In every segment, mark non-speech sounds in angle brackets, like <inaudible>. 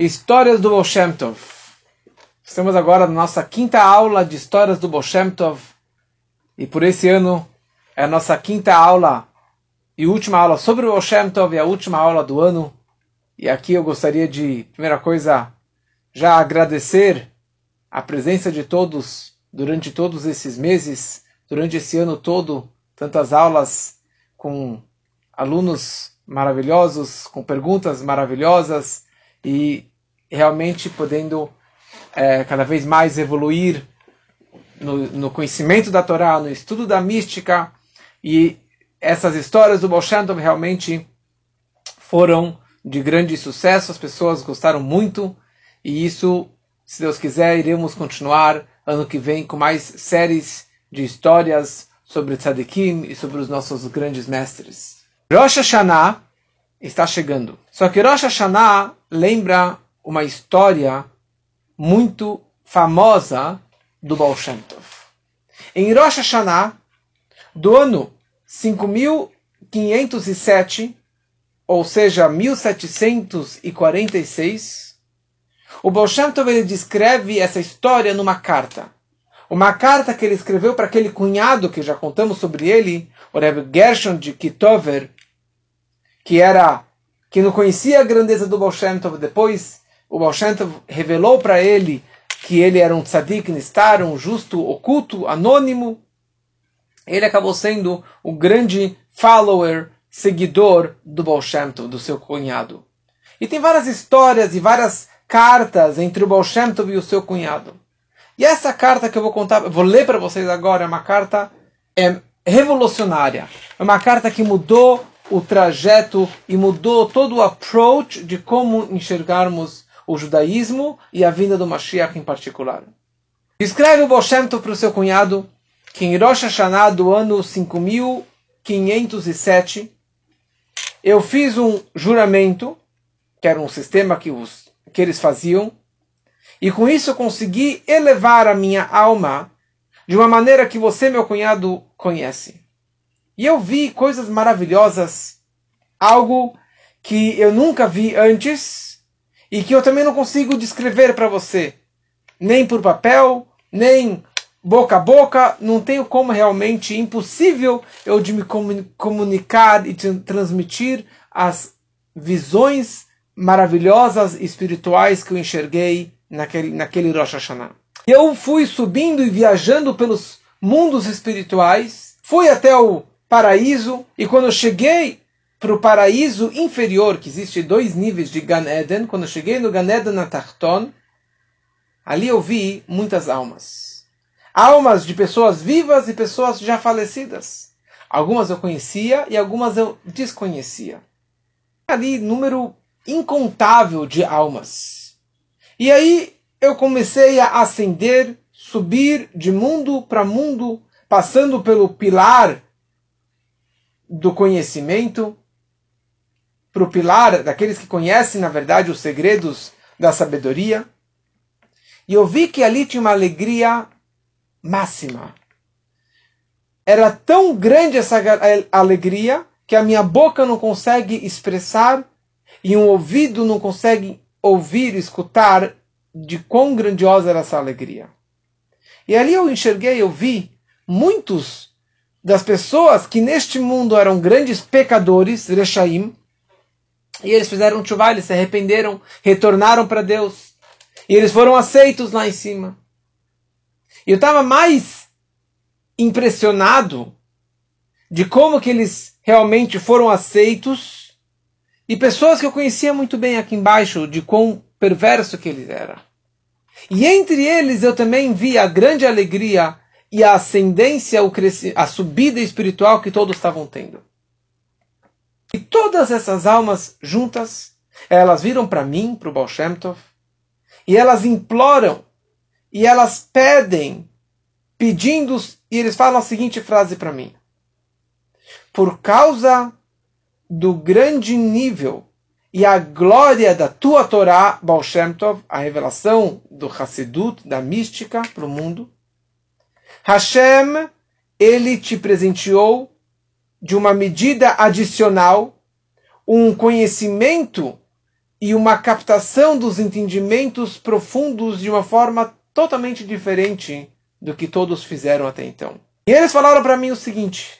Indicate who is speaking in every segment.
Speaker 1: Histórias do Baal Shem Tov. Estamos agora na nossa quinta aula de Histórias do Baal Shem Tov. E por esse ano é a nossa quinta aula e última aula sobre o Baal Shem Tov e a última aula do ano. E aqui eu gostaria de, primeira coisa, já agradecer a presença de todos durante todos esses meses, durante esse ano todo, tantas aulas com alunos maravilhosos, com perguntas maravilhosas e realmente podendo é, cada vez mais evoluir no, no, conhecimento da Torá, no estudo da mística e essas histórias do Baal realmente foram de grande sucesso, as pessoas gostaram muito e isso, se Deus quiser, iremos continuar ano que vem com mais séries de histórias sobre Tzadikim e sobre os nossos grandes mestres. Rosh Hashanah está chegando. Só que Rosh Hashanah lembra uma história muito famosa do Baal Shem Tov. Em Rosh Hashanah, do ano 5507, ou seja, 1746, o Baal Shem Tov ele descreve essa história numa carta. Uma carta que ele escreveu para aquele cunhado que já contamos sobre ele, o Rebbe Gershon de Kitover, que era que não conhecia a grandeza do Baal Shem Tov. Depois, o Baal Shem Tov revelou para ele que ele era um tzadik nistar, um justo oculto, anônimo. Ele acabou sendo o grande follower, seguidor do Baal Shem Tov, do seu cunhado. E tem várias histórias e várias cartas entre o Baal Shem Tov e o seu cunhado. E essa carta que eu vou contar, vou ler para vocês agora, é uma carta é, revolucionária. É uma carta que mudou o trajeto e mudou todo o approach de como enxergarmos o judaísmo e a vinda do Mashiach em particular. Escreve o Boshemto para o seu cunhado que em Rosh Hashanah do ano 5507 eu fiz um juramento, que era um sistema que, os, que eles faziam, e com isso eu consegui elevar a minha alma de uma maneira que você, meu cunhado, conhece. E eu vi coisas maravilhosas, algo que eu nunca vi antes e que eu também não consigo descrever para você, nem por papel, nem boca a boca, não tenho como realmente, impossível eu de me comunicar e transmitir as visões maravilhosas espirituais que eu enxerguei naquele, naquele Rosh Hashanah. Eu fui subindo e viajando pelos mundos espirituais, fui até o paraíso, e quando eu cheguei para o paraíso inferior, que existe dois níveis de Gan Eden, quando eu cheguei no Gan Eden Tarton, ali eu vi muitas almas. Almas de pessoas vivas e pessoas já falecidas. Algumas eu conhecia e algumas eu desconhecia. Ali, número incontável de almas. E aí eu comecei a ascender, subir de mundo para mundo, passando pelo pilar do conhecimento, para o pilar daqueles que conhecem, na verdade, os segredos da sabedoria. E eu vi que ali tinha uma alegria máxima. Era tão grande essa alegria que a minha boca não consegue expressar e um ouvido não consegue ouvir, escutar de quão grandiosa era essa alegria. E ali eu enxerguei, eu vi muitos das pessoas que neste mundo eram grandes pecadores, Rechaim, e eles fizeram chuva, eles se arrependeram, retornaram para Deus, e eles foram aceitos lá em cima. E eu estava mais impressionado de como que eles realmente foram aceitos, e pessoas que eu conhecia muito bem aqui embaixo, de quão perverso que eles eram. E entre eles eu também vi a grande alegria e a ascendência, a subida espiritual que todos estavam tendo. E todas essas almas juntas, elas viram para mim, para o Baal Shem Tov, e elas imploram, e elas pedem, pedindo, e eles falam a seguinte frase para mim: Por causa do grande nível e a glória da tua Torá, Baal Shem Tov, a revelação do Hassidut, da mística para o mundo, Hashem, ele te presenteou de uma medida adicional, um conhecimento e uma captação dos entendimentos profundos de uma forma totalmente diferente do que todos fizeram até então. E eles falaram para mim o seguinte: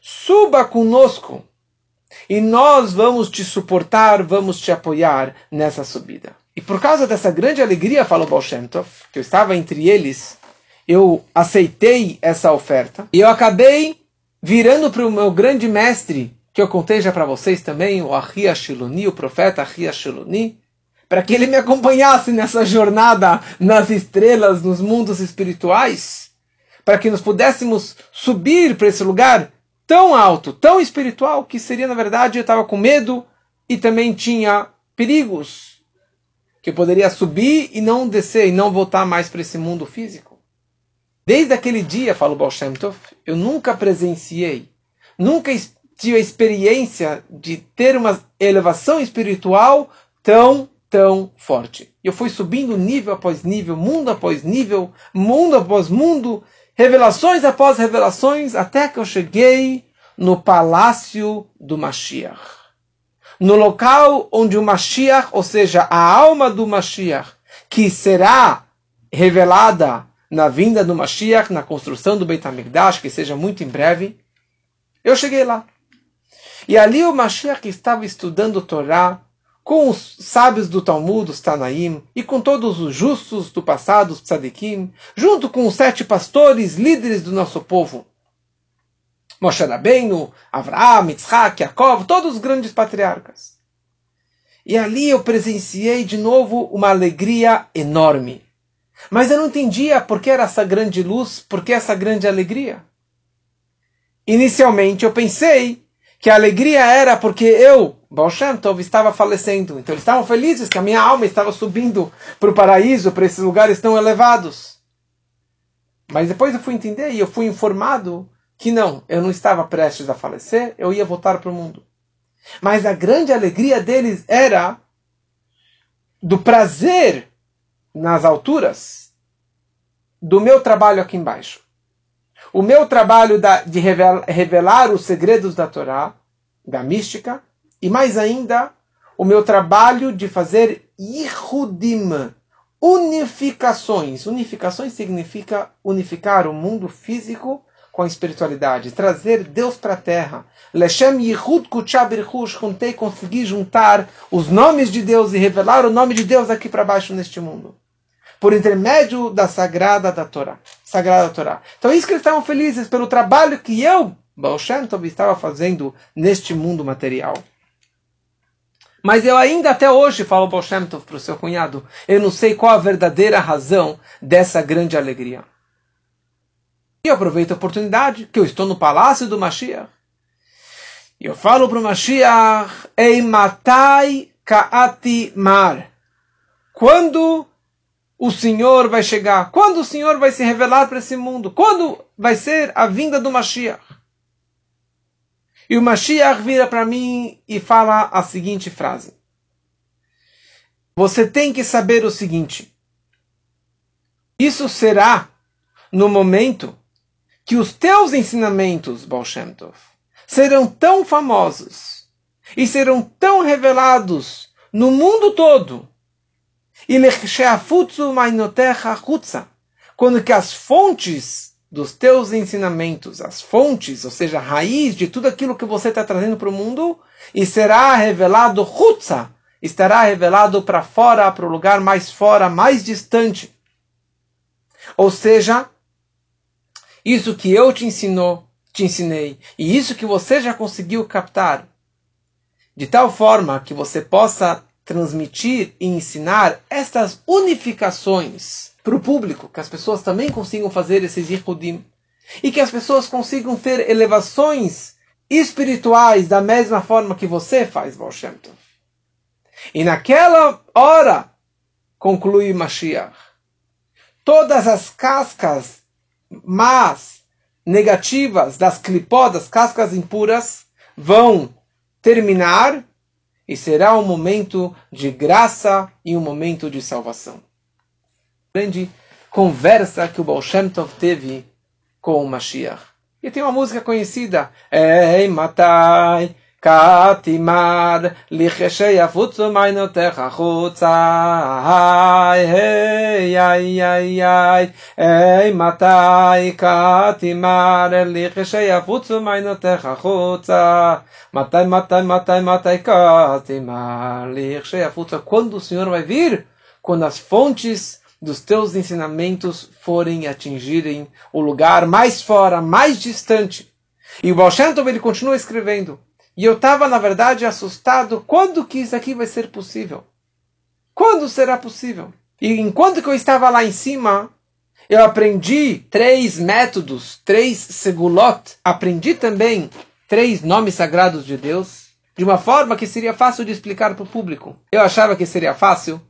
Speaker 1: suba conosco e nós vamos te suportar, vamos te apoiar nessa subida. E por causa dessa grande alegria, falou Baal Shem Tov, que eu estava entre eles, eu aceitei essa oferta e eu acabei virando para o meu grande mestre, que eu contei já para vocês também, o Ahia o profeta Ahia para que ele me acompanhasse nessa jornada nas estrelas, nos mundos espirituais, para que nós pudéssemos subir para esse lugar tão alto, tão espiritual, que seria, na verdade, eu estava com medo e também tinha perigos, que eu poderia subir e não descer, e não voltar mais para esse mundo físico. Desde aquele dia, fala o Baal Shem Tov, eu nunca presenciei, nunca tive a experiência de ter uma elevação espiritual tão, tão forte. Eu fui subindo nível após nível, mundo após nível, mundo após mundo, revelações após revelações, até que eu cheguei no palácio do Mashiach. No local onde o Mashiach, ou seja, a alma do Mashiach, que será revelada na vinda do Mashiach, na construção do Beit HaMikdash, que seja muito em breve, eu cheguei lá. E ali o Mashiach estava estudando Torá, com os sábios do Talmud, os Tanaim, e com todos os justos do passado, os tzadikim, junto com os sete pastores, líderes do nosso povo. Moshe Rabbeinu, Avraham, Yitzhak, Yaakov, todos os grandes patriarcas. E ali eu presenciei de novo uma alegria enorme. Mas eu não entendia por que era essa grande luz, por que essa grande alegria. Inicialmente eu pensei que a alegria era porque eu, Baal Shem Tov, estava falecendo. Então eles estavam felizes que a minha alma estava subindo para o paraíso, para esses lugares tão elevados. Mas depois eu fui entender e eu fui informado que não, eu não estava prestes a falecer, eu ia voltar para o mundo. Mas a grande alegria deles era do prazer nas alturas do meu trabalho aqui embaixo o meu trabalho de revelar os segredos da Torá, da mística, e mais ainda, o meu trabalho de fazer Yihudim, unificações. Unificações significa unificar o mundo físico com a espiritualidade, trazer Deus para a terra. Leshem Yihud Kuchabirhush, juntei, consegui juntar os nomes de Deus e revelar o nome de Deus aqui para baixo neste mundo por intermédio da sagrada da Torá. Sagrada Torá. Então isso que eles estavam felizes pelo trabalho que eu, Baal Shem Tov, estava fazendo neste mundo material. Mas eu ainda até hoje falo Baal Shem Tov para o seu cunhado, eu não sei qual a verdadeira razão dessa grande alegria. E aproveito a oportunidade que eu estou no palácio do Mashiach. E eu falo para o Mashiach, Ei matai kaati mar. Quando o Senhor vai chegar? Quando o Senhor vai se revelar para esse mundo? Quando vai ser a vinda do Mashiach? E o Mashiach vira para mim e fala a seguinte frase: Você tem que saber o seguinte. Isso será no momento que os teus ensinamentos, Baal Shem Tov, serão tão famosos e serão tão revelados no mundo todo quando que as fontes dos teus ensinamentos, as fontes, ou seja, a raiz de tudo aquilo que você está trazendo para o mundo, e será revelado Hutza, estará revelado para fora, para o lugar mais fora, mais distante. Ou seja, isso que eu te ensinou, te ensinei, e isso que você já conseguiu captar, de tal forma que você possa transmitir e ensinar estas unificações para o público, que as pessoas também consigam fazer esses Yehudim, e que as pessoas consigam ter elevações espirituais da mesma forma que você faz, Baal Shem Tov. E naquela hora, conclui Mashiach, todas as cascas más, negativas das clipó, das cascas impuras, vão terminar e será um momento de graça e um momento de salvação. Grande conversa que o Baal Shem Tov teve com o Mashiach. E tem uma música conhecida, Ei Matai, katimar licheshe yafutzu mainotecha chutza. Hey ay ay ay. Hey matai katimar licheshe yafutzu mainotecha chutza. Matai matai matai matai katimar licheshe yafutzu quando o Senhor vai vir? Quando as fontes dos teus ensinamentos forem atingirem o lugar mais fora, mais distante. E o Baal Shem Tov, ele continua escrevendo. E eu estava, na verdade, assustado. Quando que isso aqui vai ser possível? Quando será possível? E enquanto que eu estava lá em cima, eu aprendi três métodos, três segulot. Aprendi também três nomes sagrados de Deus, de uma forma que seria fácil de explicar para o público. Eu achava que seria fácil,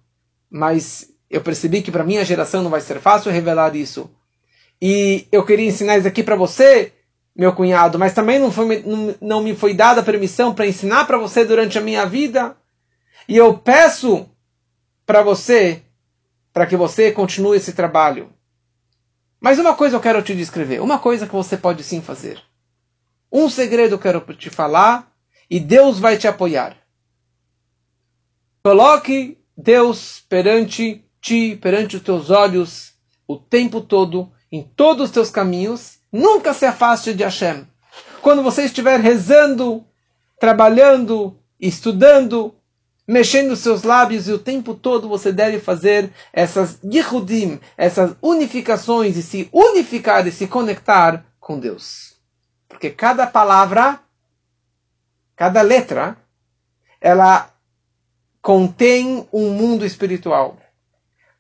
Speaker 1: mas eu percebi que para minha geração não vai ser fácil revelar isso. E eu queria ensinar isso aqui para você, meu cunhado, mas também não, foi, não, não me foi dada permissão para ensinar para você durante a minha vida. E eu peço para você, para que você continue esse trabalho. Mas uma coisa eu quero te descrever, uma coisa que você pode sim fazer. Um segredo eu quero te falar e Deus vai te apoiar. Coloque Deus perante ti perante os teus olhos o tempo todo, em todos os teus caminhos. Nunca se afaste de Hashem. Quando você estiver rezando, trabalhando, estudando, mexendo seus lábios e o tempo todo você deve fazer essas yihudim, essas unificações e se unificar e se conectar com Deus. Porque cada palavra, cada letra, ela contém um mundo espiritual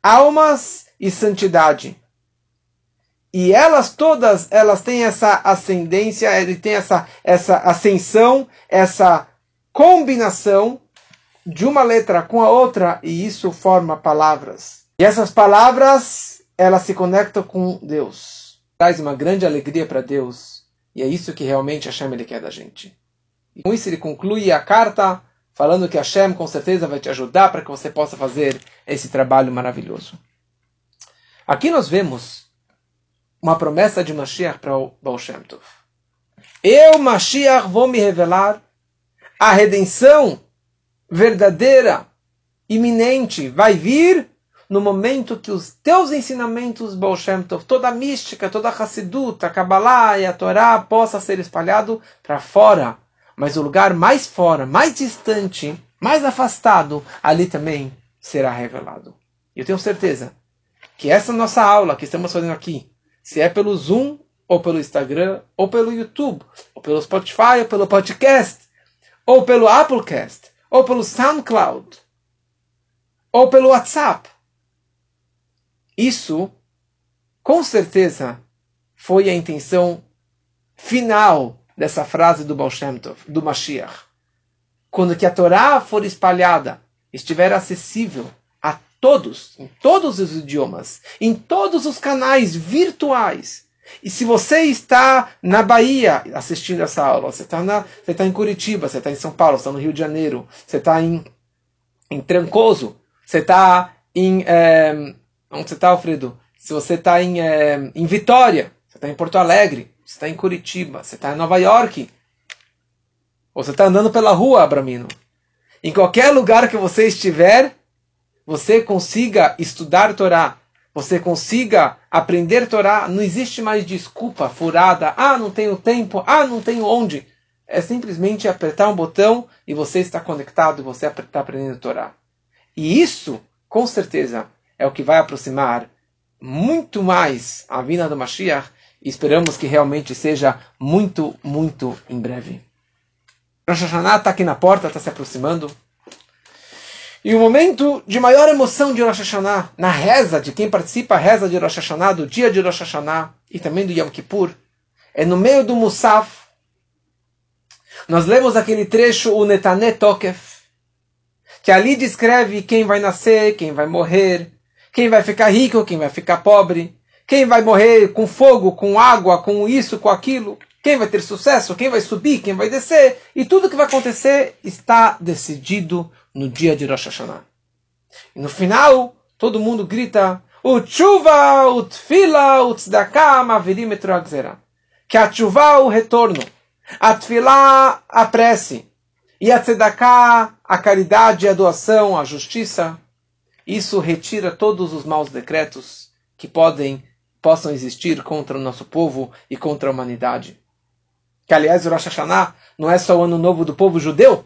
Speaker 1: almas e santidade. E elas todas, elas têm essa ascendência, ele tem essa, essa ascensão, essa combinação de uma letra com a outra, e isso forma palavras. E essas palavras, elas se conectam com Deus. Traz uma grande alegria para Deus. E é isso que realmente Hashem ele quer da gente. E com isso ele conclui a carta falando que Hashem com certeza vai te ajudar para que você possa fazer esse trabalho maravilhoso. Aqui nós vemos uma promessa de Mashiach para o Baal Shem Tov. Eu, Mashiach, vou me revelar. A redenção verdadeira, iminente, vai vir no momento que os teus ensinamentos, Baal Shem Tov, toda a mística, toda a Hassidut, a Kabbalah e a Torá possa ser espalhado para fora mas o lugar mais fora, mais distante, mais afastado, ali também será revelado. Eu tenho certeza que essa nossa aula que estamos fazendo aqui, se é pelo Zoom, ou pelo Instagram, ou pelo YouTube, ou pelo Spotify, ou pelo podcast, ou pelo Applecast, ou pelo SoundCloud, ou pelo WhatsApp, isso, com certeza, foi a intenção final dessa frase do Baal Shem Tov, do Mashiach. Quando que a Torá for espalhada, estiver acessível todos, em todos os idiomas, em todos os canais virtuais. E se você está na Bahia assistindo essa aula, você está, está em Curitiba, você está em São Paulo, você está no Rio de Janeiro, você está em, em Trancoso, você está em. É, onde você está, Alfredo? Se você está em, é, em Vitória, você está em Porto Alegre, você está em Curitiba, você está em Nova York, ou você está andando pela rua, Abramino. Em qualquer lugar que você estiver, você consiga estudar Torá, você consiga aprender Torá, não existe mais desculpa furada. Ah, não tenho tempo. Ah, não tenho onde. É simplesmente apertar um botão e você está conectado, você está aprendendo Torá. E isso, com certeza, é o que vai aproximar muito mais a vinda do Mashiach e esperamos que realmente seja muito, muito em breve. Rosh Hashanah está aqui na porta, está se aproximando. E o momento de maior emoção de Rosh Hashanah, na reza de quem participa a reza de Rosh Hashanah, do dia de Rosh Hashanah e também do Yom Kippur, é no meio do Musaf. Nós lemos aquele trecho, o Netané Tokef, que ali descreve quem vai nascer, quem vai morrer, quem vai ficar rico, quem vai ficar pobre, quem vai morrer com fogo, com água, com isso, com aquilo? Quem vai ter sucesso? Quem vai subir? Quem vai descer? E tudo que vai acontecer está decidido no dia de Rosh Hashanah. E no final, todo mundo grita: o chuva, o tfila, o tzedakah, Que a chuva, o retorno. A tfila, a prece. e a tzedakah, a caridade, a doação, a justiça, isso retira todos os maus decretos que podem possam existir contra o nosso povo e contra a humanidade. Que, aliás, o Rosh Hashanah não é só o ano novo do povo judeu,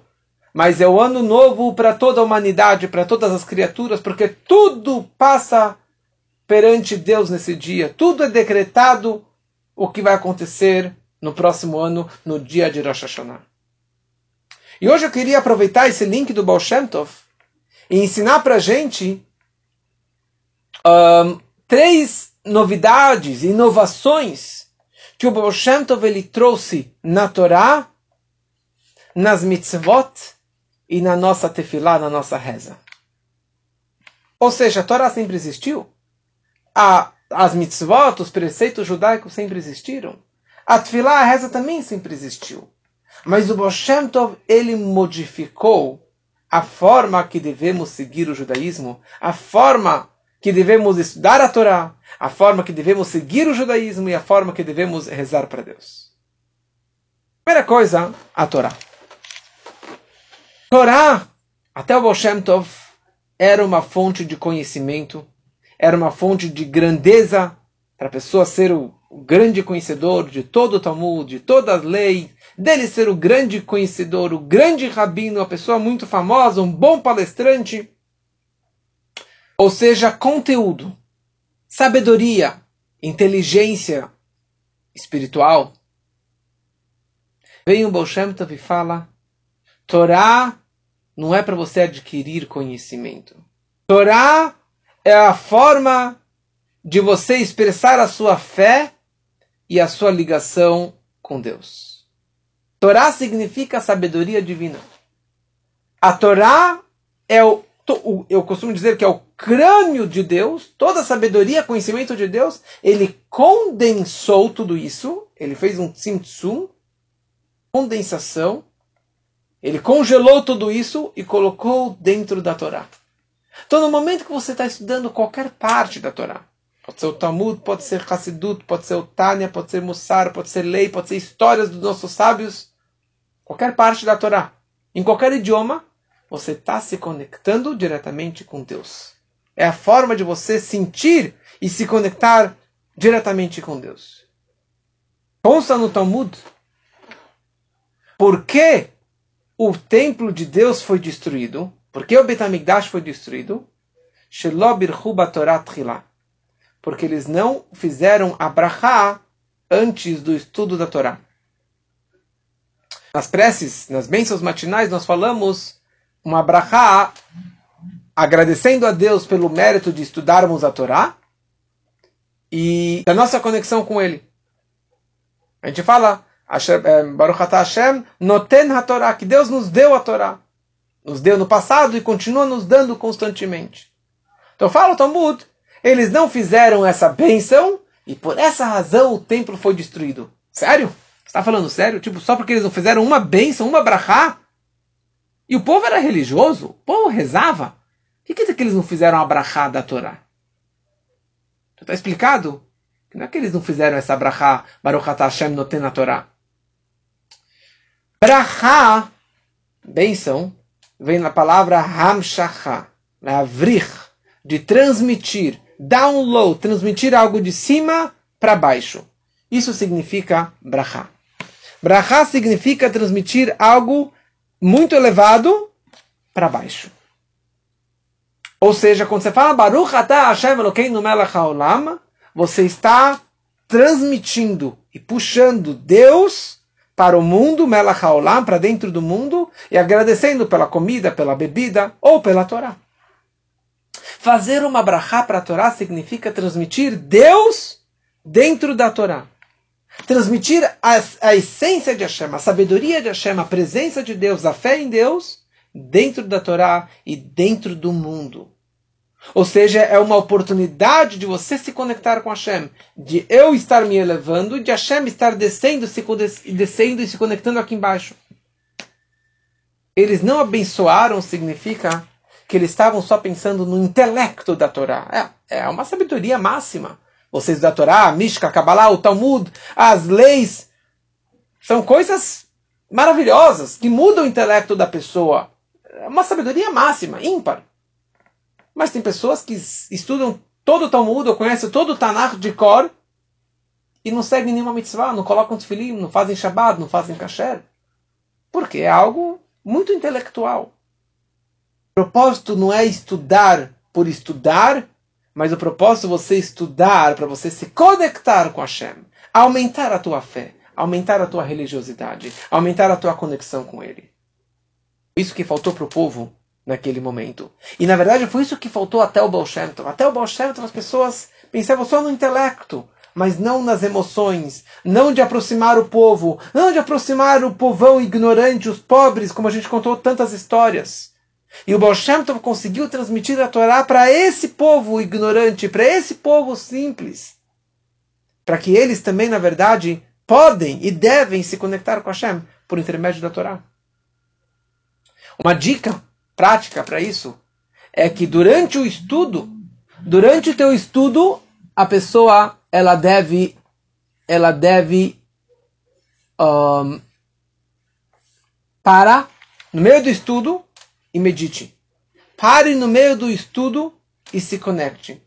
Speaker 1: mas é o ano novo para toda a humanidade, para todas as criaturas, porque tudo passa perante Deus nesse dia, tudo é decretado o que vai acontecer no próximo ano, no dia de Rosh Hashanah. E hoje eu queria aproveitar esse link do Baal Shem Tov e ensinar para gente um, três novidades, inovações que o Baal Shem Tov ele trouxe na Torá, nas mitzvot e na nossa tefilá, na nossa reza. Ou seja, a Torá sempre existiu. A, as mitzvot, os preceitos judaicos sempre existiram. A tefilá, a reza também sempre existiu. Mas o Baal Shem Tov, ele modificou a forma que devemos seguir o judaísmo, a forma que devemos estudar a Torá, a forma que devemos seguir o judaísmo e a forma que devemos rezar para Deus. Primeira coisa, a Torá. Torá, até o Baal Tov, era uma fonte de conhecimento, era uma fonte de grandeza para a pessoa ser o grande conhecedor de todo o Talmud, de todas as leis, dele ser o grande conhecedor, o grande rabino, uma pessoa muito famosa, um bom palestrante. Ou seja, conteúdo, sabedoria, inteligência espiritual. Vem o Baal Shem e fala: Torá não é para você adquirir conhecimento. Torá é a forma de você expressar a sua fé e a sua ligação com Deus. Torá significa sabedoria divina. A Torá é o, eu costumo dizer que é o crânio de Deus, toda a sabedoria, conhecimento de Deus, ele condensou tudo isso, ele fez um tzimtzum, condensação, ele congelou tudo isso e colocou dentro da Torá. Então, no momento que você está estudando qualquer parte da Torá, pode ser o Talmud, pode ser Hassidut, pode ser o Tânia, pode ser Mussar, pode ser lei, pode ser histórias dos nossos sábios, qualquer parte da Torá, em qualquer idioma, você está se conectando diretamente com Deus. É a forma de você sentir e se conectar diretamente com Deus. Consta no Talmud por que o templo de Deus foi destruído, por que o Betamigdash foi destruído, porque eles não fizeram a brachá antes do estudo da Torá. Nas preces, nas bênçãos matinais, nós falamos uma brachá agradecendo a Deus pelo mérito de estudarmos a Torá e da nossa conexão com Ele. A gente fala, eh, Baruch Atah Hashem, noten ha Torá, que Deus nos deu a Torá. Nos deu no passado e continua nos dando constantemente. Então fala o Talmud, eles não fizeram essa bênção e por essa razão o templo foi destruído. Sério? está falando sério? Tipo, só porque eles não fizeram uma bênção, uma brachá? E o povo era religioso? O povo rezava? O que que eles não fizeram a brachá da Torá? Está explicado? Que não é que eles não fizeram essa brachá, Baruch Hashem noten na Torá. Brachá, bênção, vem na palavra hamshacha, avrich, de transmitir, download, transmitir algo de cima para baixo. Isso significa brachá. Brachá significa transmitir algo muito elevado para baixo. Ou seja, quando você fala Baruch atah Hashem Elokeinu haolam, você está transmitindo e puxando Deus para o mundo, melech haolam, para dentro do mundo, e agradecendo pela comida, pela bebida ou pela Torá. Fazer uma brachá para a Torá significa transmitir Deus dentro da Torá transmitir a, a essência de Hashem, a sabedoria de Hashem, a presença de Deus, a fé em Deus, dentro da Torá e dentro do mundo. Ou seja, é uma oportunidade de você se conectar com Hashem, de eu estar me elevando, de Hashem estar descendo, se, descendo e se conectando aqui embaixo. Eles não abençoaram significa que eles estavam só pensando no intelecto da Torá. É, é uma sabedoria máxima vocês da Torá, a Mishka, a Kabbalah, o Talmud, as leis, são coisas maravilhosas que mudam o intelecto da pessoa. É uma sabedoria máxima, ímpar. Mas tem pessoas que estudam todo o Talmud, ou conhecem todo o Tanakh de cor, e não seguem nenhuma mitzvah, não colocam tefilim, não fazem Shabbat, não fazem kasher. Porque é algo muito intelectual. O propósito não é estudar por estudar, mas o propósito é você estudar para você se conectar com Hashem, aumentar a tua fé, aumentar a tua religiosidade, aumentar a tua conexão com Ele. Isso que faltou para o povo naquele momento. E na verdade foi isso que faltou até o Baal Shem Tov. Até o Baal Shem Tov as pessoas pensavam só no intelecto, mas não nas emoções, não de aproximar o povo, não de aproximar o povão ignorante, os pobres, como a gente contou tantas histórias. E o Baal Shem Tov conseguiu transmitir a Torá para esse povo ignorante, para esse povo simples, para que eles também, na verdade, podem e devem se conectar com Hashem por intermédio da Torá. Uma dica prática para isso é que durante o estudo, durante o teu estudo, a pessoa ela deve ela deve um, parar no meio do estudo e medite. Pare no meio do estudo e se conecte.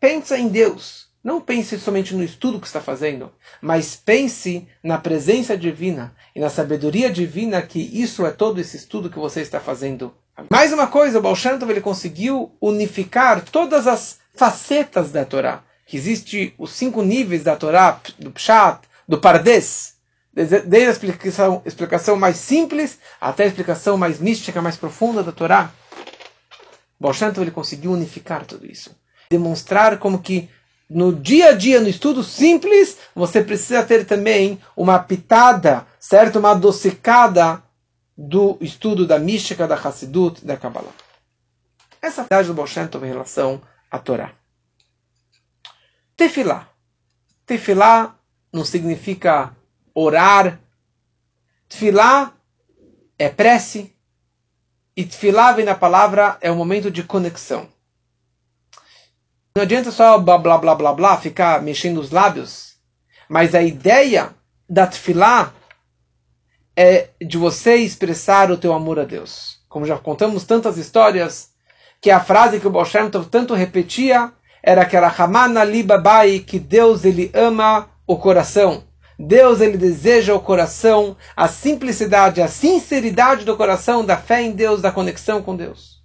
Speaker 1: Pensa em Deus. Não pense somente no estudo que está fazendo, mas pense na presença divina e na sabedoria divina que isso é todo esse estudo que você está fazendo. Mais uma coisa, o Baal Tov, ele conseguiu unificar todas as facetas da Torá. Que existe os cinco níveis da Torá, do Pshat, do Pardes, desde a explicação, explicação mais simples até a explicação mais mística, mais profunda da Torá. O Baal Shem Tov, ele conseguiu unificar tudo isso. Demonstrar como que no dia a dia, no estudo simples, você precisa ter também uma pitada, certo? Uma adocicada do estudo da mística, da Hassidut, da Kabbalah. Essa é a verdade do Tov em relação à Torá. Tefilá. Tefilá não significa orar. Tefilá é prece. E tefilá vem na palavra, é um momento de conexão. Não adianta só blá blá blá blá blá, ficar mexendo os lábios. Mas a ideia da tefilá é de você expressar o teu amor a Deus. Como já contamos tantas histórias, que a frase que o Baal Shem tanto repetia era aquela Hamana Libabai, que Deus ele ama o coração. Deus ele deseja o coração, a simplicidade, a sinceridade do coração, da fé em Deus, da conexão com Deus.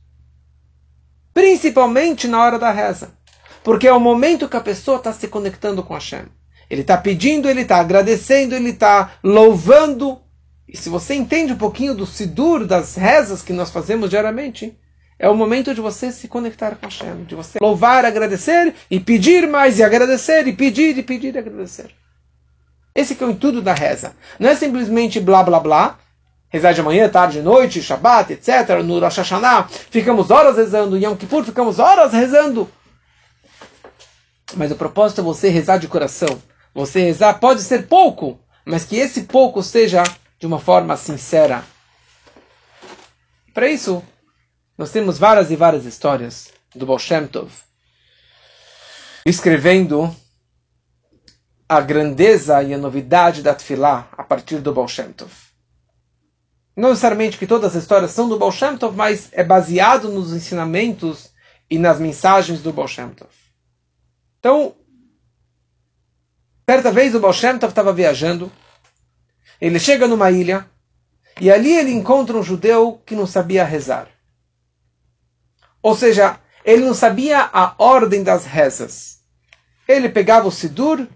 Speaker 1: Principalmente na hora da reza. Porque é o momento que a pessoa está se conectando com Hashem. Ele está pedindo, ele está agradecendo, ele está louvando. E se você entende um pouquinho do Sidur, das rezas que nós fazemos diariamente, é o momento de você se conectar com Hashem, de você louvar, agradecer e pedir mais, e agradecer, e pedir, e pedir, e agradecer. Esse que é o intuito da reza. Não é simplesmente blá blá blá, rezar de manhã, tarde, noite, Shabbat, etc. No Rosh Hashanah, ficamos horas rezando, em Yom Kippur ficamos horas rezando. Mas o propósito é você rezar de coração. Você rezar pode ser pouco, mas que esse pouco seja de uma forma sincera. Para isso, nós temos várias e várias histórias do Baal Shem Tov escrevendo a grandeza e a novidade da Tfilá a partir do Baal Shem Tov. Não necessariamente que todas as histórias são do Baal Shem Tov, mas é baseado nos ensinamentos e nas mensagens do Baal Shem Tov. Então, certa vez o Baal Shem Tov estava viajando, ele chega numa ilha, e ali ele encontra um judeu que não sabia rezar. Ou seja, ele não sabia a ordem das rezas. Ele pegava o Sidur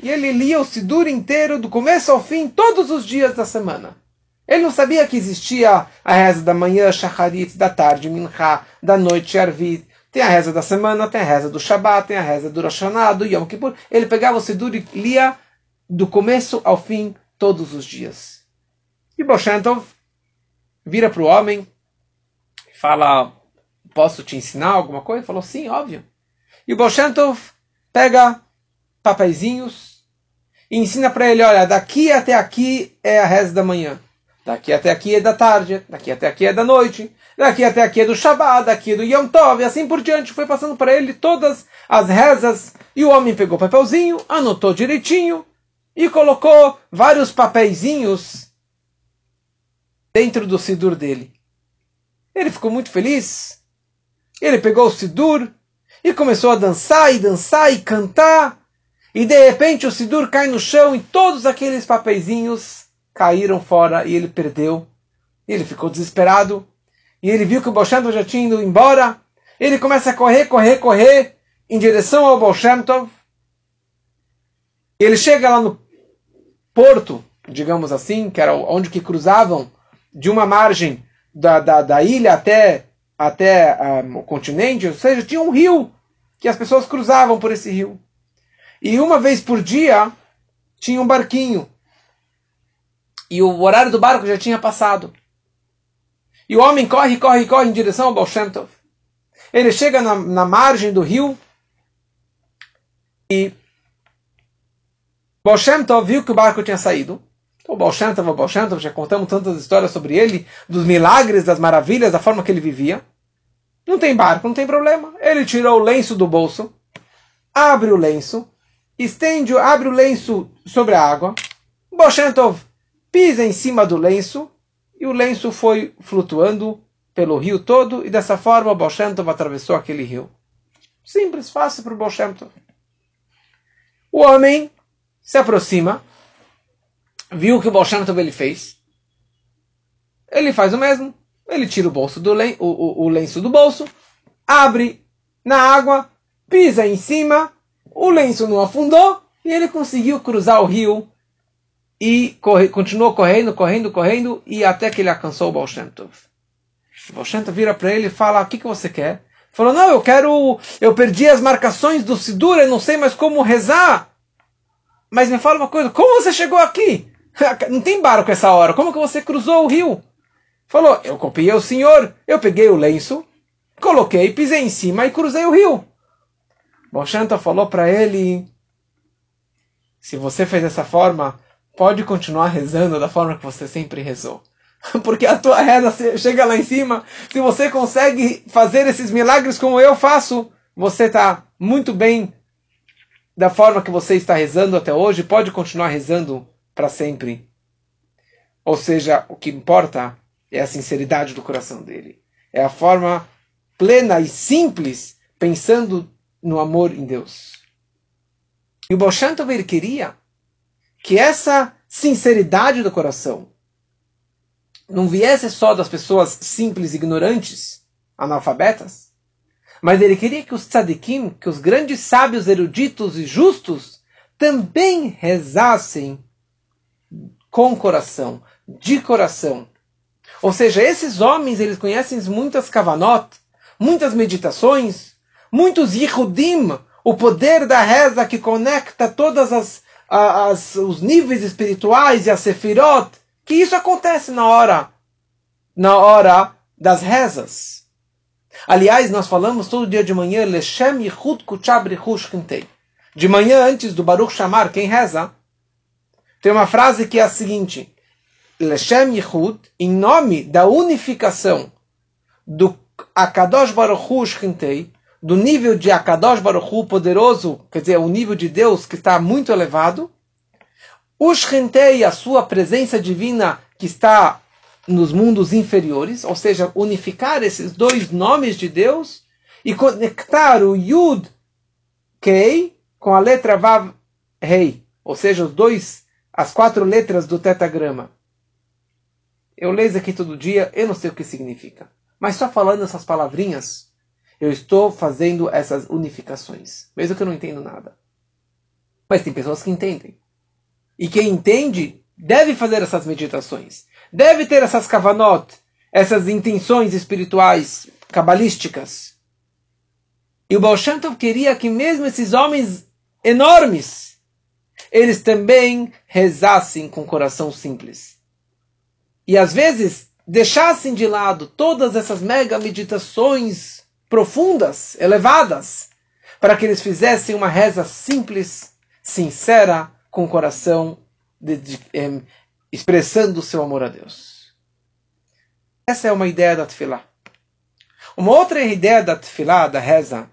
Speaker 1: e ele lia o Sidur inteiro, do começo ao fim, todos os dias da semana. Ele não sabia que existia a reza da manhã, Shacharit, da tarde, Mincha, da noite, Arvit, tem a reza da semana, tem a reza do Shabat, tem a reza do Rosh Hashanah, do Yom Kippur. Ele pegava o Sidur e lia do começo ao fim, todos os dias. E Boshentov vira para o homem e fala: Posso te ensinar alguma coisa? Ele falou: Sim, óbvio. E Boshentov pega papeizinhos e ensina para ele: Olha, daqui até aqui é a reza da manhã. Daqui até aqui é da tarde, daqui até aqui é da noite, daqui até aqui é do Shabbat, daqui é do Yom Tov, e assim por diante. Foi passando para ele todas as rezas. E o homem pegou o papelzinho, anotou direitinho e colocou vários papeizinhos dentro do Sidur dele. Ele ficou muito feliz. Ele pegou o Sidur e começou a dançar e dançar e cantar. E de repente o Sidur cai no chão e todos aqueles papeizinhos caíram fora e ele perdeu. E ele ficou desesperado. E ele viu que o Baal já tinha ido embora. Ele começa a correr, correr, correr em direção ao Baal Ele chega lá no porto, digamos assim, que era onde que cruzavam de uma margem da, da, da ilha até, até um, o continente, ou seja, tinha um rio que as pessoas cruzavam por esse rio. E uma vez por dia tinha um barquinho. E o horário do barco já tinha passado. E o homem corre, corre, corre em direção ao Baal Shem Tov. Ele chega na, na margem do rio e Baal Shem Tov viu que o barco tinha saído. O Baal Shem Tov, o Baal Shem Tov, já contamos tantas histórias sobre ele, dos milagres, das maravilhas, da forma que ele vivia. Não tem barco, não tem problema. Ele tirou o lenço do bolso, abre o lenço, estende, abre o lenço sobre a água. O Baal Shem Tov pisa em cima do lenço e o lenço foi flutuando pelo rio todo e dessa forma o Baal Shem Tov atravessou aquele rio. Simples, fácil para o Baal Shem Tov. O homem se aproxima, viu o que o Baal Shem Tov ele fez. Ele faz o mesmo. Ele tira o, bolso do len o, o, o lenço do bolso, abre na água, pisa em cima, o lenço não afundou e ele conseguiu cruzar o rio e corre, continuou correndo, correndo, correndo, e até que ele alcançou o Baal Shem Tov. O Baal Shem Tov vira para ele e fala, o que, que você quer? Falou, não, eu quero, eu perdi as marcações do Sidur, eu não sei mais como rezar. Mas me fala uma coisa, como você chegou aqui? <laughs> Não tem barco essa hora, como que você cruzou o rio? Falou, eu copiei o senhor, eu peguei o lenço, coloquei, pisei em cima e cruzei o rio. Tov falou para ele, se você fez dessa forma, pode continuar rezando da forma que você sempre rezou. <laughs> Porque a tua reza chega lá em cima. Se você consegue fazer esses milagres como eu faço, você está muito bem da forma que você está rezando até hoje. Pode continuar rezando para sempre. Ou seja, o que importa é a sinceridade do coração dele. É a forma plena e simples pensando no amor em Deus. E o Baal queria que essa sinceridade do coração não viesse só das pessoas simples ignorantes, analfabetas, mas ele queria que os tzadikim, que os grandes sábios eruditos e justos, também rezassem com coração, de coração. Ou seja, esses homens, eles conhecem muitas kavanot, muitas meditações, muitos yihudim, o poder da reza que conecta todas as as, os níveis espirituais e a sefirot, que isso acontece na hora, na hora das rezas. Aliás, nós falamos todo dia de manhã, Leshem Yichud Kuchabri De manhã, antes do Baruch chamar quem reza, tem uma frase que é a seguinte: Leshem Yichud, em nome da unificação do Akadosh Baruch Hu do nível de Akadosh Baruch Hu poderoso, quer dizer, o nível de Deus que está muito elevado, o Shentei, a sua presença divina que está nos mundos inferiores, ou seja, unificar esses dois nomes de Deus e conectar o Yud Kei com a letra Vav Rei, ou seja, os dois, as quatro letras do tetagrama. Eu leio aqui todo dia, eu não sei o que significa. Mas só falando essas palavrinhas, eu estou fazendo essas unificações, mesmo que eu não entendo nada. Mas tem pessoas que entendem. E quem entende deve fazer essas meditações, deve ter essas kavanot, essas intenções espirituais, cabalísticas. E o Baal Shem Tov queria que mesmo esses homens enormes, eles também rezassem com coração simples. E às vezes deixassem de lado todas essas mega meditações profundas, elevadas, para que eles fizessem uma reza simples, sincera, com o coração de, de, expressando o seu amor a Deus. Essa é uma ideia da Tefillah. Uma outra ideia da Tefillah, da reza,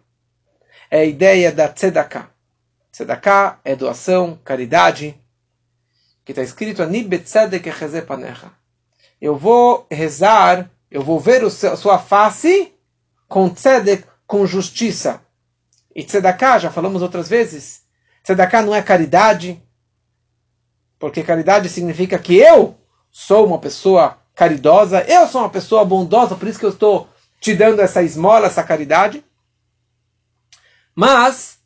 Speaker 1: é a ideia da Tzedakah. Tzedakah é doação, caridade, que está escrito Ani betzedek panecha. eu vou rezar, eu vou ver a sua face com tzedek, com justiça. E tzedakah, já falamos outras vezes, tzedakah não é caridade, porque caridade significa que eu sou uma pessoa caridosa, eu sou uma pessoa bondosa, por isso que eu estou te dando essa esmola, essa caridade. Mas,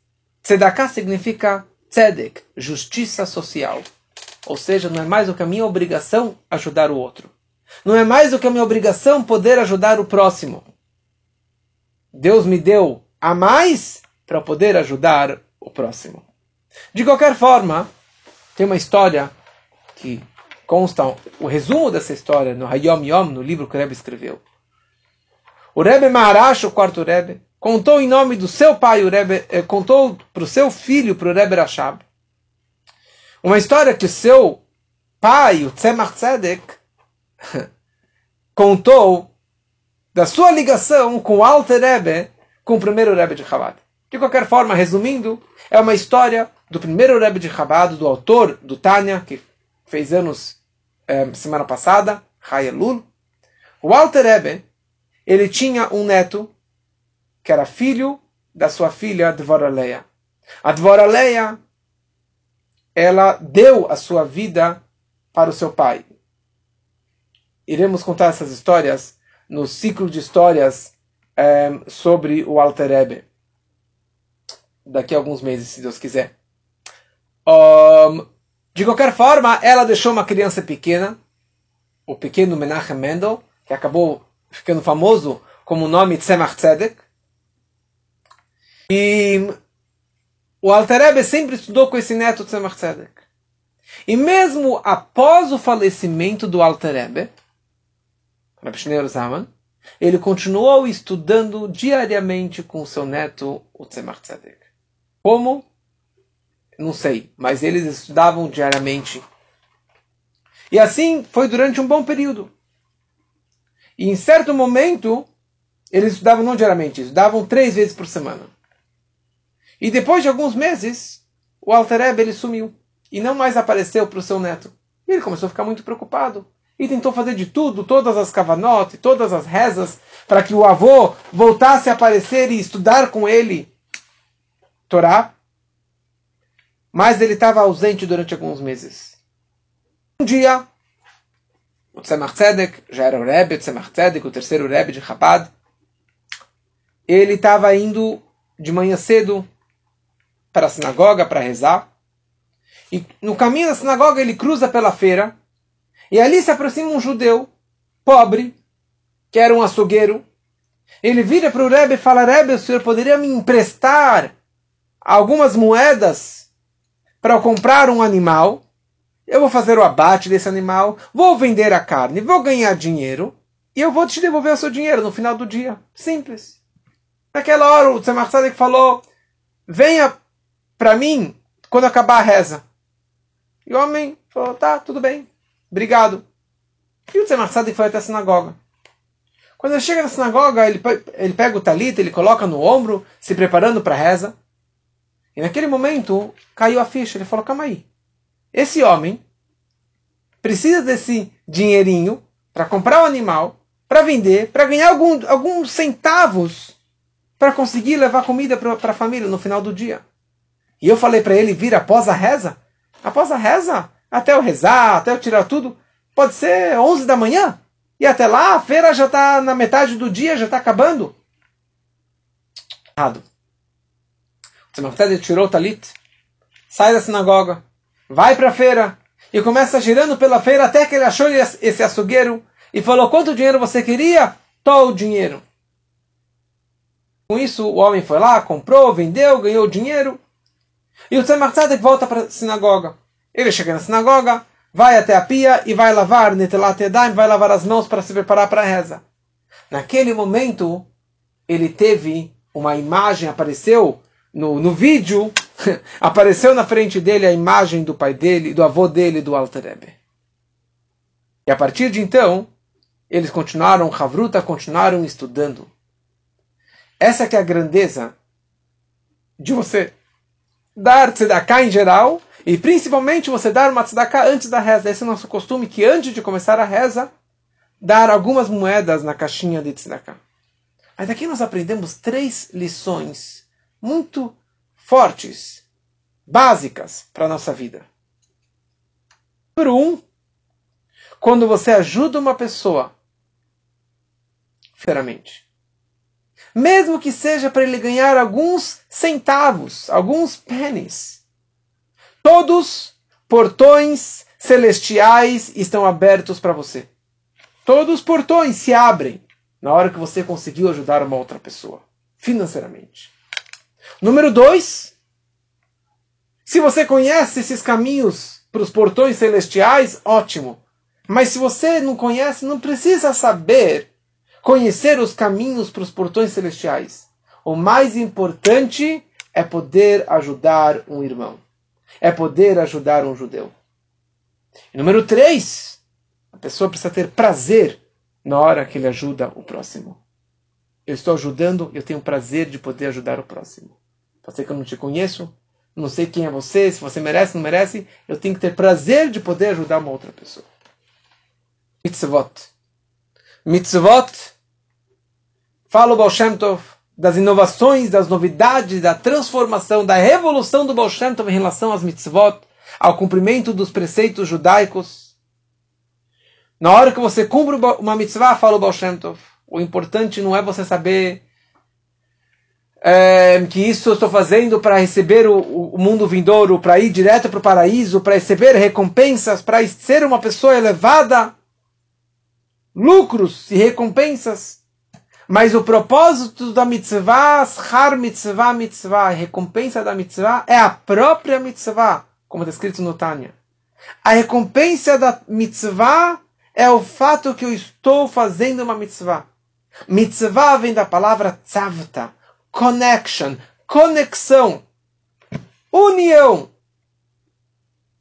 Speaker 1: tzedakah significa tzedek, justiça social. Ou seja, não é mais do que a minha obrigação ajudar o outro. Não é mais do que a minha obrigação poder ajudar o próximo. Deus me deu a mais para poder ajudar o próximo. De qualquer forma, tem uma história que consta o resumo dessa história no Hayom Yom, no livro que o Rebbe escreveu. O Rebbe Maharash, o quarto Rebbe, contou em nome do seu pai, o Rebbe, eh, contou para o seu filho, para o Rebbe Rashab, uma história que seu pai, o Tzemach Tzedek, <laughs> contou da sua ligação com o Alter Rebbe, com o primeiro Rebbe de Chabad. De qualquer forma, resumindo, é uma história do primeiro Rebbe de Chabad, do autor do Tânia, que fez anos eh, semana passada, Hayelul. O Alter Rebbe, ele tinha um neto que era filho da sua filha Dvoraleia. A Dvoraleia, ela deu a sua vida para o seu pai. Iremos contar essas histórias no ciclo de histórias é, sobre o Alter Rebbe. Daqui a alguns meses, se Deus quiser. Um, de qualquer forma, ela deixou uma criança pequena, o pequeno Menachem Mendel, que acabou ficando famoso como o nome Tzemach Tzedek. E o Alter Rebbe sempre estudou com esse neto Tzemach Tzedek. E mesmo após o falecimento do Alter Rebbe, Rabbi Shneur Zaman, ele continuou estudando diariamente com seu neto, o Tzemach Tzedek. Como? Não sei, mas eles estudavam diariamente. E assim foi durante um bom período. E em certo momento, eles estudavam não diariamente, estudavam três vezes por semana. E depois de alguns meses, o Alter Rebbe, ele sumiu e não mais apareceu para o seu neto. E ele começou a ficar muito preocupado e tentou fazer de tudo, todas as kavanot, todas as rezas, para que o avô voltasse a aparecer e estudar com ele Torá. Mas ele estava ausente durante alguns meses. Um dia, o Tzemach Tzedek, já era o Rebbe, Tzemach Tzedek, o terceiro Rebbe de Chabad, ele estava indo de manhã cedo para a sinagoga para rezar. E no caminho da sinagoga ele cruza pela feira. E ali se aproxima um judeu, pobre, que era um açougueiro. Ele vira para o Rebbe e fala: Rebbe, o senhor poderia me emprestar algumas moedas para eu comprar um animal? Eu vou fazer o abate desse animal, vou vender a carne, vou ganhar dinheiro e eu vou te devolver o seu dinheiro no final do dia. Simples. Naquela hora o Tzemach Tzedek falou: venha para mim quando acabar a reza. E o homem falou, tá, tudo bem, obrigado. E o Tzemach Tzedek foi até a sinagoga. Quando ele chega na sinagoga, ele, ele pega o talit, ele coloca no ombro, se preparando para a reza. E naquele momento, caiu a ficha. Ele falou, calma aí. Esse homem precisa desse dinheirinho para comprar o um animal, para vender, para ganhar algum, alguns centavos para conseguir levar comida para a família no final do dia. E eu falei para ele vir após a reza. Após a reza, até eu rezar, até eu tirar tudo, pode ser 11 da manhã. E até lá a feira já está na metade do dia, já está acabando. Errado. O tirou o talit, sai da sinagoga, vai para a feira e começa girando pela feira até que ele achou esse açougueiro e falou: Quanto dinheiro você queria? Todo o dinheiro. Com isso, o homem foi lá, comprou, vendeu, ganhou dinheiro. E o Tzemach volta para a sinagoga. Ele chega na sinagoga, vai até a pia e vai lavar Netelat Yadayim, vai lavar as mãos para se preparar para a reza. Naquele momento, ele teve uma imagem, apareceu no, no vídeo, <laughs> apareceu na frente dele a imagem do pai dele, do avô dele, do Alter Rebbe. E a partir de então, eles continuaram, Havruta continuaram estudando. Essa que é a grandeza de você dar tzedakah em geral, e principalmente você dar uma tzedakah antes da reza. Esse é o nosso costume, que antes de começar a reza, dar algumas moedas na caixinha de tzedakah. Mas aqui nós aprendemos três lições muito fortes, básicas para a nossa vida. Número um, quando você ajuda uma pessoa financeiramente, mesmo que seja para ele ganhar alguns centavos, alguns pennies, todos portões celestiais estão abertos para você. Todos os portões se abrem na hora que você conseguiu ajudar uma outra pessoa, financeiramente. Número dois, se você conhece esses caminhos para os portões celestiais, ótimo. Mas se você não conhece, não precisa saber conhecer os caminhos para os portões celestiais. O mais importante é poder ajudar um irmão. É poder ajudar um judeu. E número três, a pessoa precisa ter prazer na hora que ele ajuda o próximo. Eu estou ajudando, eu tenho prazer de poder ajudar o próximo. Pode ser que eu não te conheço, não sei quem é você, se você merece não merece, eu tenho que ter prazer de poder ajudar uma outra pessoa. Mitzvot. Mitzvot, fala o Baal Shem Tov, das inovações, das novidades, da transformação, da revolução do Baal Shem Tov em relação às mitzvot, ao cumprimento dos preceitos judaicos. Na hora que você cumpre uma mitzvah, fala o Baal Shem Tov, o importante não é você saber é, que isso eu estou fazendo para receber o, o mundo vindouro, para ir direto para o paraíso, para receber recompensas, para ser uma pessoa elevada, lucros e recompensas. Mas o propósito da mitzvah, har mitzvah, mitzvah, a recompensa da mitzvah é a própria mitzvah como está escrito no Tânia. A recompensa da mitzvah é o fato que eu estou fazendo uma mitzvah. Mitzvah vem da palavra tzavta, connection, conexão, união.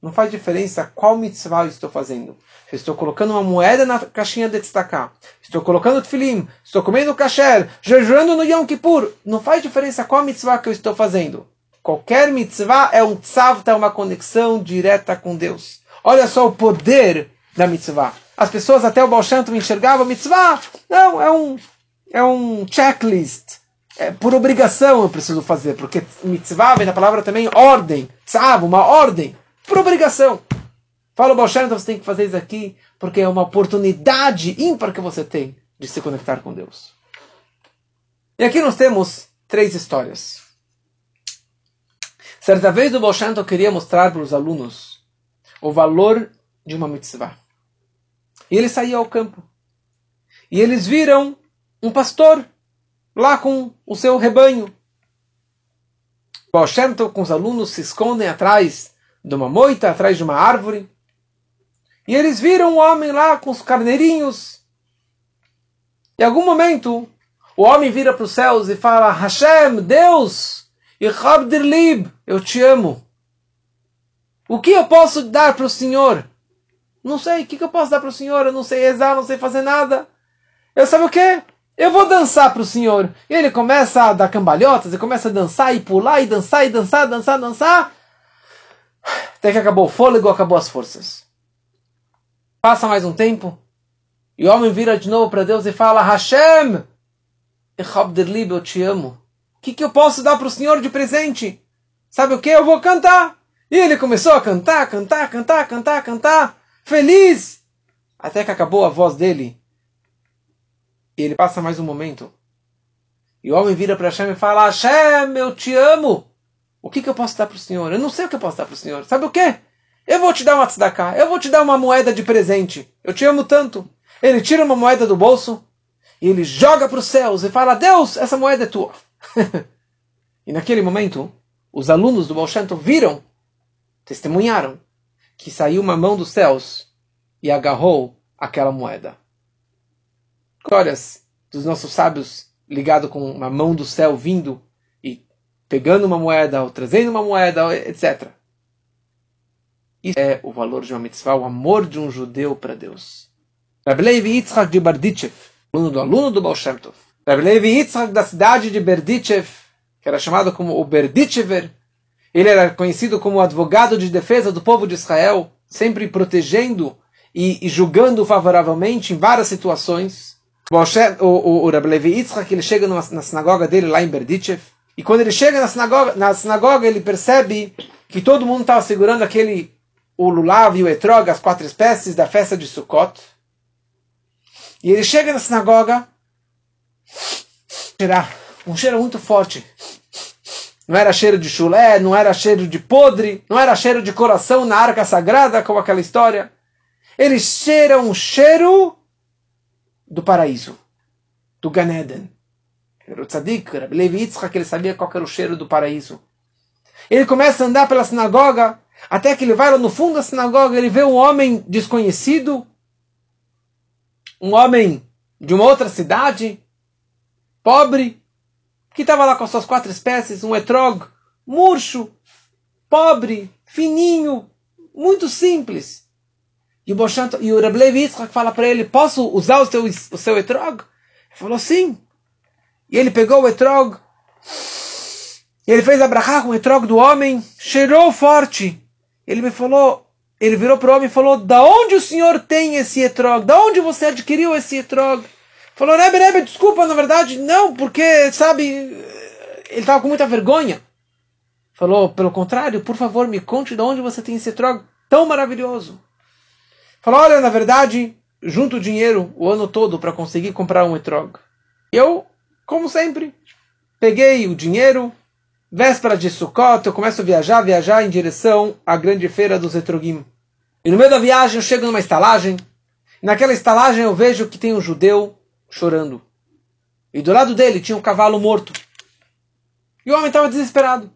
Speaker 1: Não faz diferença qual mitzvah eu estou fazendo. Se eu estou colocando uma moeda na caixinha de destacar, estou colocando tefilim, estou comendo kasher, jejuando no Yom Kippur, não faz diferença qual mitzvah que eu estou fazendo. Qualquer mitzvah é um tzavta, é uma conexão direta com Deus. Olha só o poder da mitzvah. As pessoas até o Baal Shem enxergavam mitzvah. Não, é um, é um checklist. É por obrigação eu preciso fazer, porque mitzvah vem da palavra também ordem. Tzav, uma ordem. Por obrigação. Fala o Baal Shem, você tem que fazer isso aqui, porque é uma oportunidade ímpar que você tem de se conectar com Deus. E aqui nós temos três histórias. Certa vez o Bolshanto queria mostrar para os alunos o valor de uma mitzvah. E ele saía ao campo. E eles viram um pastor lá com o seu rebanho. Bolshanto com os alunos se escondem atrás de uma moita, atrás de uma árvore. E eles viram um homem lá com os carneirinhos. Em algum momento, o homem vira para os céus e fala: Hashem, Deus, Lib, eu te amo. O que eu posso dar para o Senhor? Não sei, o que, eu posso dar para o Senhor? Eu não sei rezar, não sei fazer nada. Eu sabe o que? Eu vou dançar para o Senhor. E ele começa a dar cambalhotas, ele começa a dançar e pular e dançar e dançar, dançar, dançar. Até que acabou o fôlego, acabou as forças. Passa mais um tempo. E o homem vira de novo para Deus e fala: Hashem, eu te amo que, que eu posso dar para o Senhor de presente? Sabe o que? Eu vou cantar. E ele começou a cantar, cantar, cantar, cantar, cantar, feliz. Até que acabou a voz dele. E ele passa mais um momento. E o homem vira para Hashem e fala: Hashem, eu te amo. O que, que eu posso dar para o Senhor? Eu não sei o que eu posso dar para o Senhor. Sabe o que? Eu vou te dar uma tzedakah. Eu vou te dar uma moeda de presente. Eu te amo tanto. Ele tira uma moeda do bolso e ele joga para os céus e fala: Deus, essa moeda é tua. <laughs> e naquele momento, os alunos do Baal viram, testemunharam, que saiu uma mão dos céus e agarrou aquela moeda. Histórias dos nossos sábios ligado com uma mão do céu vindo pegando uma moeda ou trazendo uma moeda, etc. Isso é o valor de uma mitzvah, o amor de um judeu para Deus. Rabbi Levi Yitzhak de Bardichev, aluno do aluno do Baal Shem Tov, Rabbi Levi Yitzhak da cidade de Berdichev, que era chamado como o Berdichever, ele era conhecido como advogado de defesa do povo de Israel, sempre protegendo e, e julgando favoravelmente em várias situações. O, o, o Levi Yitzhak, ele chega numa, na sinagoga dele lá em Berdichev, e quando ele chega na sinagoga, na sinagoga ele percebe que todo mundo estava segurando aquele o lulav e o etrog, as quatro espécies da festa de Sukkot. E ele chega na sinagoga, cheirar um cheiro muito forte. Não era cheiro de chulé, não era cheiro de podre, não era cheiro de coração na arca sagrada, como aquela história. Ele cheira um cheiro do paraíso, do Ganeden. Era o tzadik, era Levi Yitzhak, ele sabia qual era o cheiro do paraíso. Ele começa a andar pela sinagoga, até que ele vai lá no fundo da sinagoga, ele vê um homem desconhecido, um homem de uma outra cidade, pobre, que estava lá com as suas quatro espécies, um etrog, murcho, pobre, fininho, muito simples. E o, Boshanto, e o Reb Levi fala para ele, posso usar o seu, o seu etrog? Ele falou, sim. E ele pegou o etrog, e ele fez a brachá com o etrog do homem, cheirou forte. Ele me falou, ele virou para o homem e falou, da onde o senhor tem esse etrog? Da onde você adquiriu esse etrog? Falou, Rebbe, Rebbe, desculpa, na verdade, não, porque, sabe, ele estava com muita vergonha. Falou, pelo contrário, por favor, me conte de onde você tem esse etrog tão maravilhoso. Falou, olha, na verdade, junto dinheiro o ano todo para conseguir comprar um etrog. Eu, como sempre, peguei o dinheiro, véspera de Sukkot, eu começo a viajar, viajar em direção à grande feira dos etrogim. E no meio da viagem eu chego numa estalagem, e naquela estalagem eu vejo que tem um judeu chorando. E do lado dele tinha um cavalo morto. E o homem estava desesperado.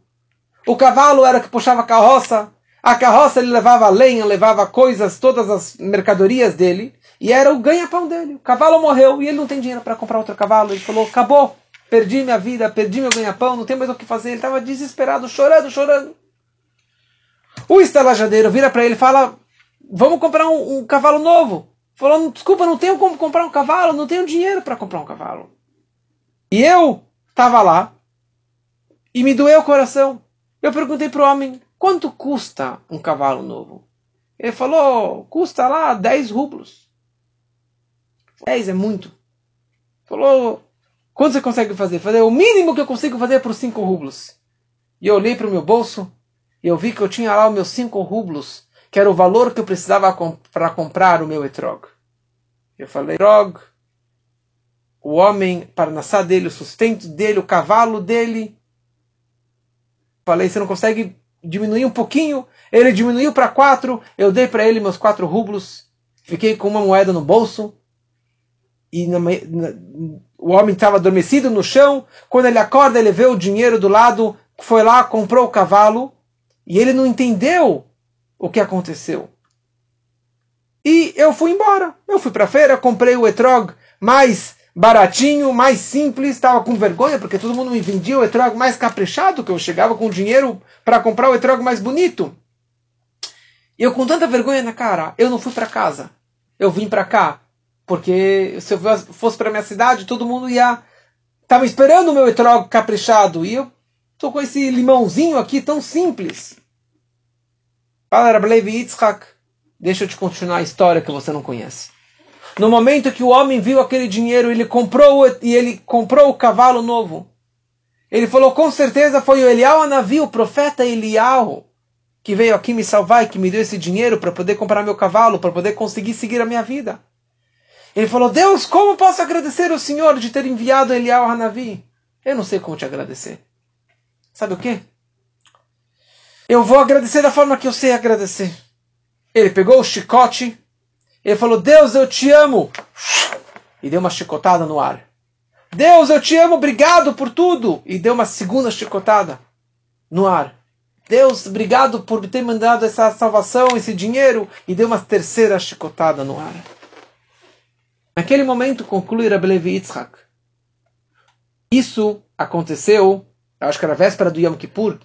Speaker 1: O cavalo era que puxava a carroça, a carroça ele levava lenha, levava coisas, todas as mercadorias dele, e era o ganha-pão dele. O cavalo morreu e ele não tem dinheiro para comprar outro cavalo. Ele falou: acabou, perdi minha vida, perdi meu ganha-pão, não tem mais o que fazer. Ele estava desesperado, chorando, chorando. O estalajadeiro vira para ele e fala: vamos comprar um, um cavalo novo. Falou: desculpa, não tenho como comprar um cavalo, não tenho dinheiro para comprar um cavalo. E eu estava lá e me doeu o coração. Eu perguntei para o homem: Quanto custa um cavalo novo? Ele falou, custa lá 10 rublos. 10 é muito. Falou, quanto você consegue fazer? Falei, o mínimo que eu consigo fazer é por 5 rublos. E eu olhei para o meu bolso e eu vi que eu tinha lá os meus 5 rublos, que era o valor que eu precisava comp para comprar o meu etrog. Eu falei, etrog, o homem, para nascer dele, o sustento dele, o cavalo dele. Falei, você não consegue diminuí um pouquinho, ele diminuiu para quatro, eu dei para ele meus quatro rublos, fiquei com uma moeda no bolso, e na, na, o homem estava adormecido no chão, quando ele acorda ele vê o dinheiro do lado, foi lá, comprou o cavalo, e ele não entendeu o que aconteceu. E eu fui embora, eu fui para a feira, comprei o etrog mais baratinho, mais simples, estava com vergonha porque todo mundo me vendia o etrog mais caprichado, que eu chegava com dinheiro para comprar o etrog mais bonito. E eu com tanta vergonha na cara, eu não fui para casa. Eu vim para cá, porque se eu fosse para minha cidade, todo mundo ia tava esperando o meu etrog caprichado e eu tô com esse limãozinho aqui tão simples. Fala, Rablevi deixa eu te continuar a história que você não conhece. No momento que o homem viu aquele dinheiro, ele comprou e ele comprou o cavalo novo. Ele falou, com certeza foi o Elial Anavi, o profeta Elial, que veio aqui me salvar e que me deu esse dinheiro para poder comprar meu cavalo, para poder conseguir seguir a minha vida. Ele falou, Deus, como posso agradecer ao Senhor de ter enviado Elial Hanavi? Eu não sei como te agradecer. Sabe o que? Eu vou agradecer da forma que eu sei agradecer. Ele pegou o chicote ele falou: Deus, eu te amo. E deu uma chicotada no ar. Deus, eu te amo, obrigado por tudo. E deu uma segunda chicotada no ar. Deus, obrigado por ter mandado essa salvação, esse dinheiro. E deu uma terceira chicotada no ar. Naquele momento, conclui Rabbi Levi Yitzhak. Isso aconteceu, acho que era a véspera do Yom Kippur.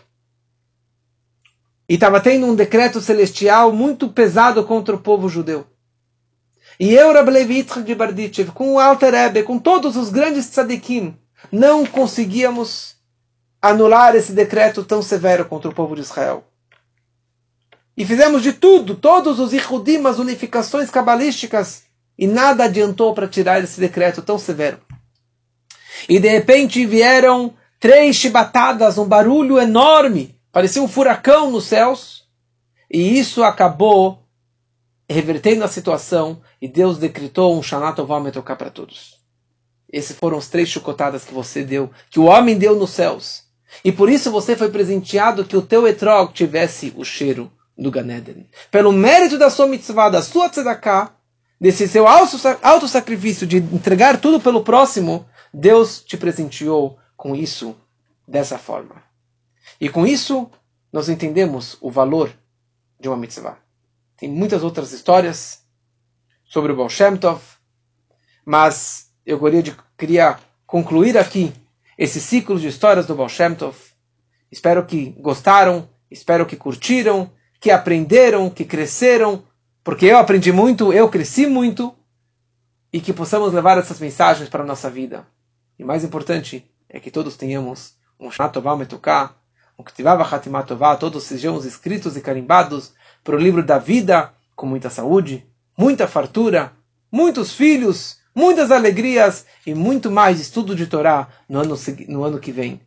Speaker 1: E estava tendo um decreto celestial muito pesado contra o povo judeu. E eu, Rabbi Levi de Barditchev, com o Alter Rebbe, com todos os grandes tzadikim, não conseguíamos anular esse decreto tão severo contra o povo de Israel. e fizemos de tudo, todos os ihudim, as unificações cabalísticas, e nada adiantou para tirar esse decreto tão severo. E de repente vieram três chibatadas, um barulho enorme, parecia um furacão nos céus, e isso acabou revertendo a situação, e Deus decretou um Shanat Oval tocar para todos. Esses foram os três chocotadas que você deu, que o homem deu nos céus. E por isso você foi presenteado que o teu etrog tivesse o cheiro do Ganeden. Pelo mérito da sua mitzvah, da sua tzedakah, desse seu auto sacrifício de entregar tudo pelo próximo, Deus te presenteou com isso dessa forma. E com isso, nós entendemos o valor de uma mitzvah. Tem muitas outras histórias sobre o Baal Shem Tov, mas eu queria, de, queria concluir aqui esse ciclo de histórias do Baal Shem Tov. Espero que gostaram, espero que curtiram, que aprenderam, que cresceram, porque eu aprendi muito, eu cresci muito, e que possamos levar essas mensagens para a nossa vida. E mais importante é que todos tenhamos um Shanatová Metuká, um Ktivava Hatimatová, todos sejamos escritos e carimbados para o livro da vida, com muita saúde, muita fartura, muitos filhos, muitas alegrias e muito mais estudo de Torá no ano, no ano que vem.